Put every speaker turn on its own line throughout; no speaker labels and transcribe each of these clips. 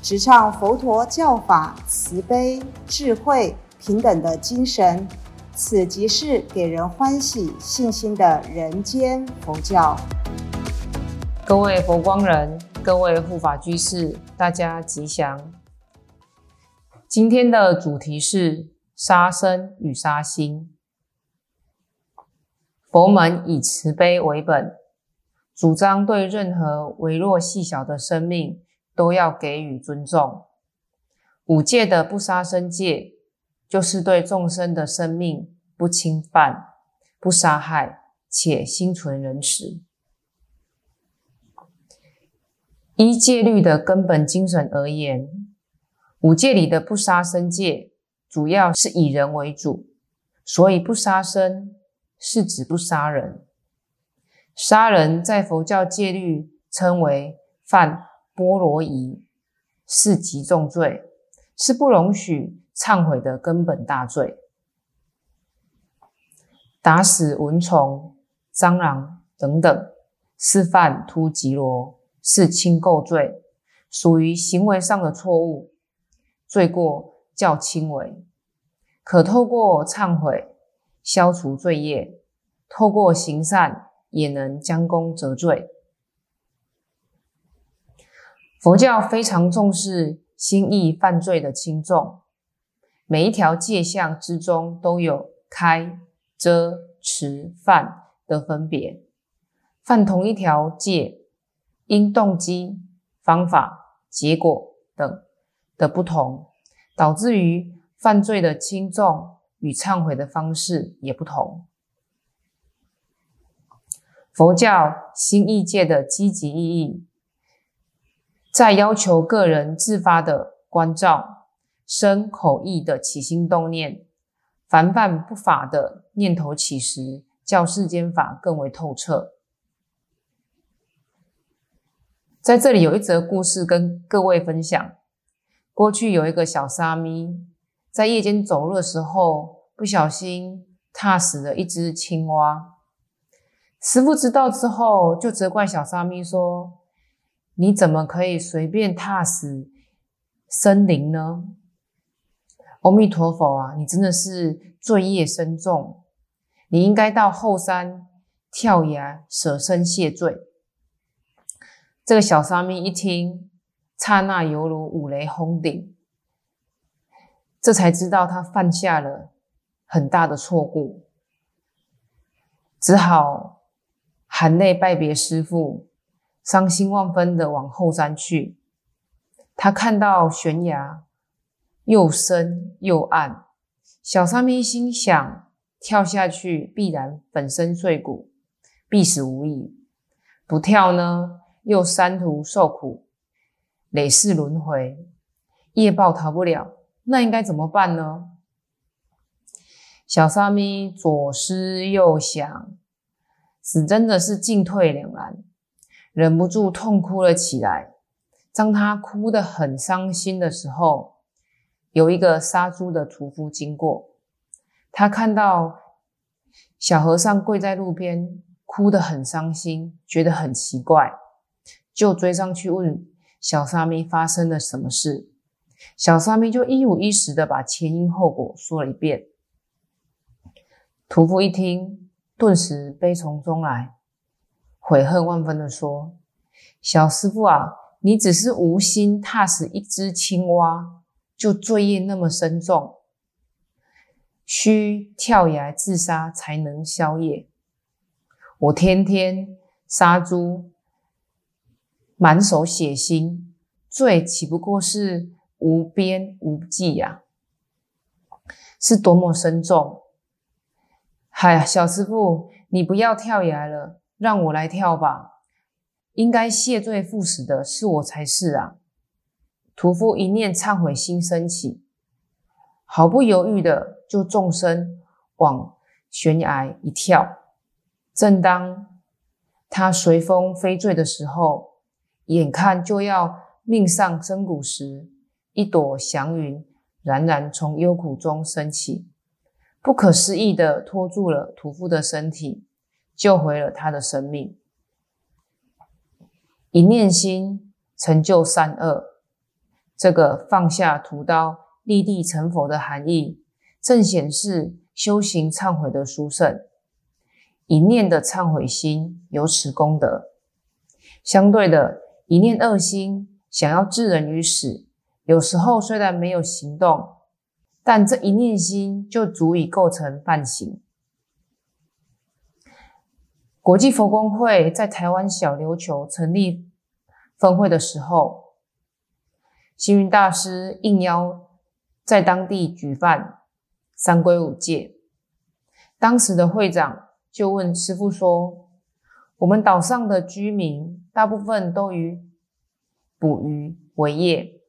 直唱佛陀教法慈悲、智慧、平等的精神。此即是给人欢喜、信心的人间佛教。
各位佛光人，各位护法居士，大家吉祥。今天的主题是杀生与杀心。佛门以慈悲为本，主张对任何微弱细小的生命都要给予尊重。五戒的不杀生戒。就是对众生的生命不侵犯、不杀害，且心存仁慈。依戒律的根本精神而言，五戒里的不杀生戒，主要是以人为主，所以不杀生是指不杀人。杀人在佛教戒律称为犯波罗夷，是极重罪，是不容许。忏悔的根本大罪，打死蚊虫、蟑螂等等，是犯突吉罗，是轻构罪，属于行为上的错误，罪过较轻微，可透过忏悔消除罪业，透过行善也能将功折罪。佛教非常重视心意犯罪的轻重。每一条戒相之中都有开、遮、持、犯的分别。犯同一条戒，因动机、方法、结果等的不同，导致于犯罪的轻重与忏悔的方式也不同。佛教心意界的积极意义，在要求个人自发的关照。身口意的起心动念，凡犯不法的念头起时，较世间法更为透彻。在这里有一则故事跟各位分享：过去有一个小沙弥，在夜间走路的时候，不小心踏死了一只青蛙。师傅知道之后，就责怪小沙弥说：“你怎么可以随便踏死生灵呢？”阿弥陀佛啊，你真的是罪业深重，你应该到后山跳崖舍身谢罪。这个小沙弥一听，刹那犹如五雷轰顶，这才知道他犯下了很大的错误，只好含泪拜别师父，伤心万分的往后山去。他看到悬崖。又深又暗，小沙弥心想：跳下去必然粉身碎骨，必死无疑；不跳呢，又三途受苦，累世轮回，业报逃不了。那应该怎么办呢？小沙弥左思右想，是真的是进退两难，忍不住痛哭了起来。当他哭得很伤心的时候，有一个杀猪的屠夫经过，他看到小和尚跪在路边，哭得很伤心，觉得很奇怪，就追上去问小沙弥发生了什么事。小沙弥就一五一十的把前因后果说了一遍。屠夫一听，顿时悲从中来，悔恨万分的说：“小师傅啊，你只是无心踏死一只青蛙。”就罪业那么深重，需跳崖自杀才能消业。我天天杀猪，满手血腥，罪岂不过是无边无际呀？是多么深重！嗨，小师傅，你不要跳崖了，让我来跳吧。应该谢罪赴死的是我才是啊！屠夫一念忏悔心升起，毫不犹豫的就纵身往悬崖一跳。正当他随风飞坠的时候，眼看就要命丧深谷时，一朵祥云冉冉从幽谷中升起，不可思议的托住了屠夫的身体，救回了他的生命。一念心成就善恶，这个放下屠刀、立地成佛的含义，正显示修行忏悔的殊胜。一念的忏悔心有此功德，相对的，一念恶心想要置人于死，有时候虽然没有行动，但这一念心就足以构成犯行。国际佛光会在台湾小琉球成立分会的时候，星云大师应邀在当地举办三归五戒，当时的会长。就问师傅说：“我们岛上的居民大部分都以捕鱼为业，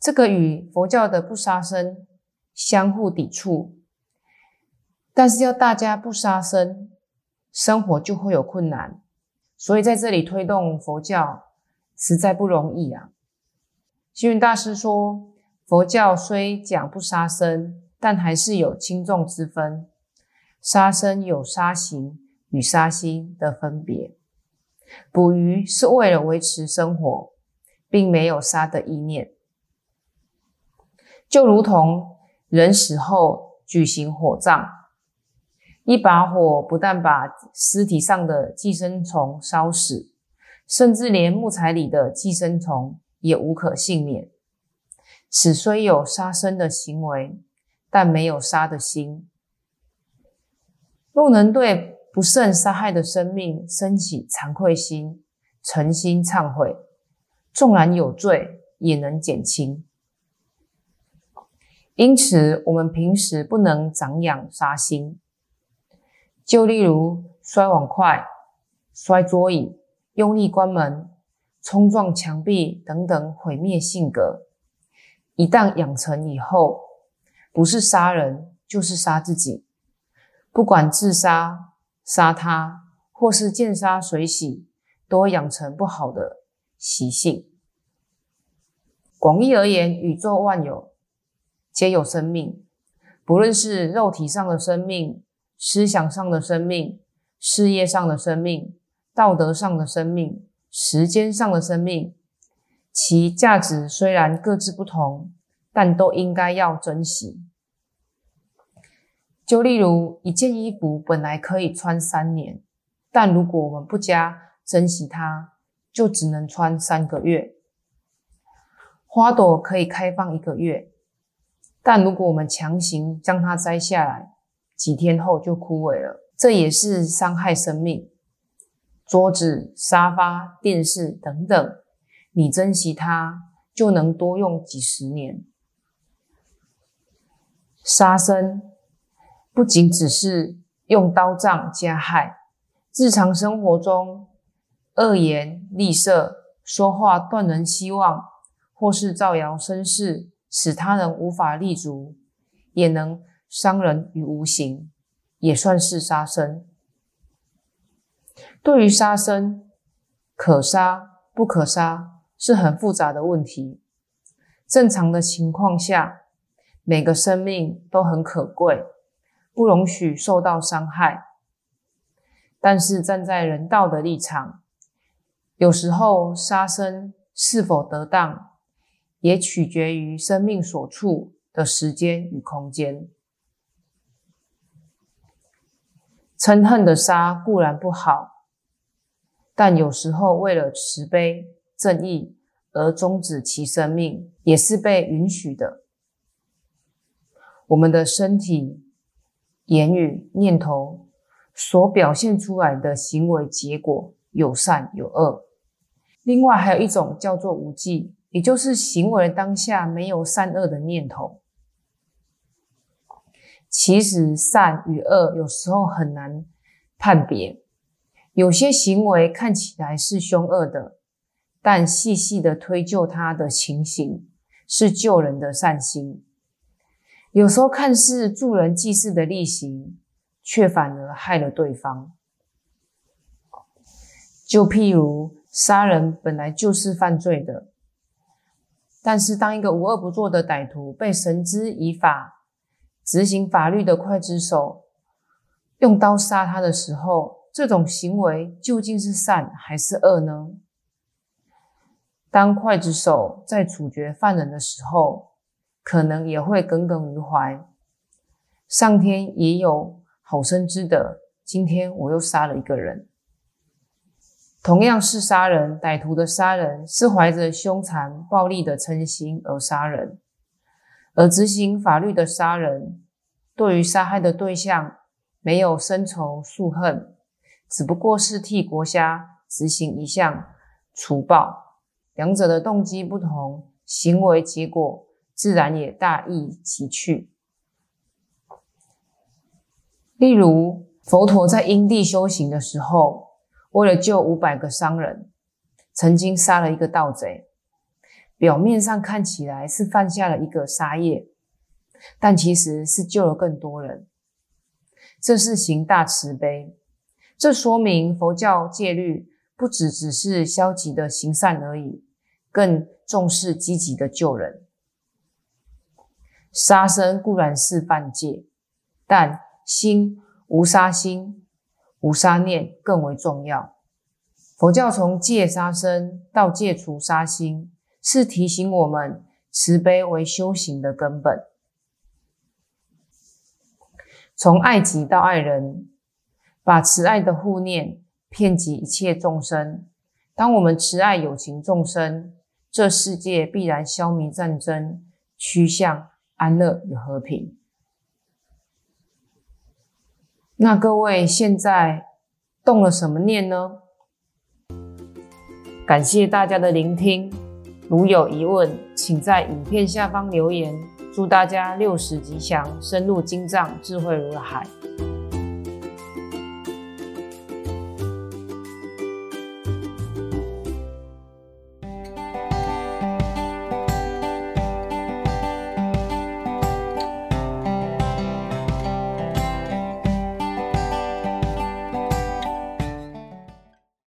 这个与佛教的不杀生相互抵触。但是要大家不杀生，生活就会有困难。所以在这里推动佛教实在不容易啊。”星云大师说：“佛教虽讲不杀生，但还是有轻重之分。”杀生有杀行与杀心的分别，捕鱼是为了维持生活，并没有杀的意念。就如同人死后举行火葬，一把火不但把尸体上的寄生虫烧死，甚至连木材里的寄生虫也无可幸免。此虽有杀生的行为，但没有杀的心。若能对不慎杀害的生命升起惭愧心、诚心忏悔，纵然有罪，也能减轻。因此，我们平时不能长养杀心。就例如摔碗筷、摔桌椅、用力关门、冲撞墙壁等等毁灭性格，一旦养成以后，不是杀人，就是杀自己。不管自杀、杀他，或是见杀水洗，都会养成不好的习性。广义而言，宇宙万有皆有生命，不论是肉体上的生命、思想上的生命、事业上的生命、道德上的生命、时间上的生命，其价值虽然各自不同，但都应该要珍惜。就例如一件衣服本来可以穿三年，但如果我们不加珍惜它，就只能穿三个月。花朵可以开放一个月，但如果我们强行将它摘下来，几天后就枯萎了，这也是伤害生命。桌子、沙发、电视等等，你珍惜它，就能多用几十年。杀生。不仅只是用刀杖加害，日常生活中恶言厉色、说话断人希望，或是造谣生事，使他人无法立足，也能伤人于无形，也算是杀生。对于杀生，可杀不可杀是很复杂的问题。正常的情况下，每个生命都很可贵。不容许受到伤害，但是站在人道的立场，有时候杀生是否得当，也取决于生命所处的时间与空间。嗔恨的杀固然不好，但有时候为了慈悲正义而终止其生命，也是被允许的。我们的身体。言语、念头所表现出来的行为结果有善有恶，另外还有一种叫做无记，也就是行为当下没有善恶的念头。其实善与恶有时候很难判别，有些行为看起来是凶恶的，但细细的推究它的情形，是救人的善心。有时候看似助人济世的力行，却反而害了对方。就譬如杀人本来就是犯罪的，但是当一个无恶不作的歹徒被绳之以法、执行法律的刽子手用刀杀他的时候，这种行为究竟是善还是恶呢？当刽子手在处决犯人的时候，可能也会耿耿于怀。上天也有好生之德，今天我又杀了一个人。同样是杀人，歹徒的杀人是怀着凶残暴力的嗔心而杀人，而执行法律的杀人，对于杀害的对象没有深仇宿恨，只不过是替国家执行一项除暴。两者的动机不同，行为结果自然也大异其趣。例如，佛陀在因地修行的时候，为了救五百个商人，曾经杀了一个盗贼。表面上看起来是犯下了一个杀业，但其实是救了更多人。这是行大慈悲，这说明佛教戒律不只只是消极的行善而已。更重视积极的救人。杀生固然是犯戒，但心无杀心、无杀念更为重要。佛教从戒杀生到戒除杀心，是提醒我们慈悲为修行的根本。从爱己到爱人，把慈爱的护念遍及一切众生。当我们慈爱有情众生。这世界必然消弭战争，趋向安乐与和平。那各位现在动了什么念呢？感谢大家的聆听，如有疑问，请在影片下方留言。祝大家六十吉祥，深入经藏，智慧如海。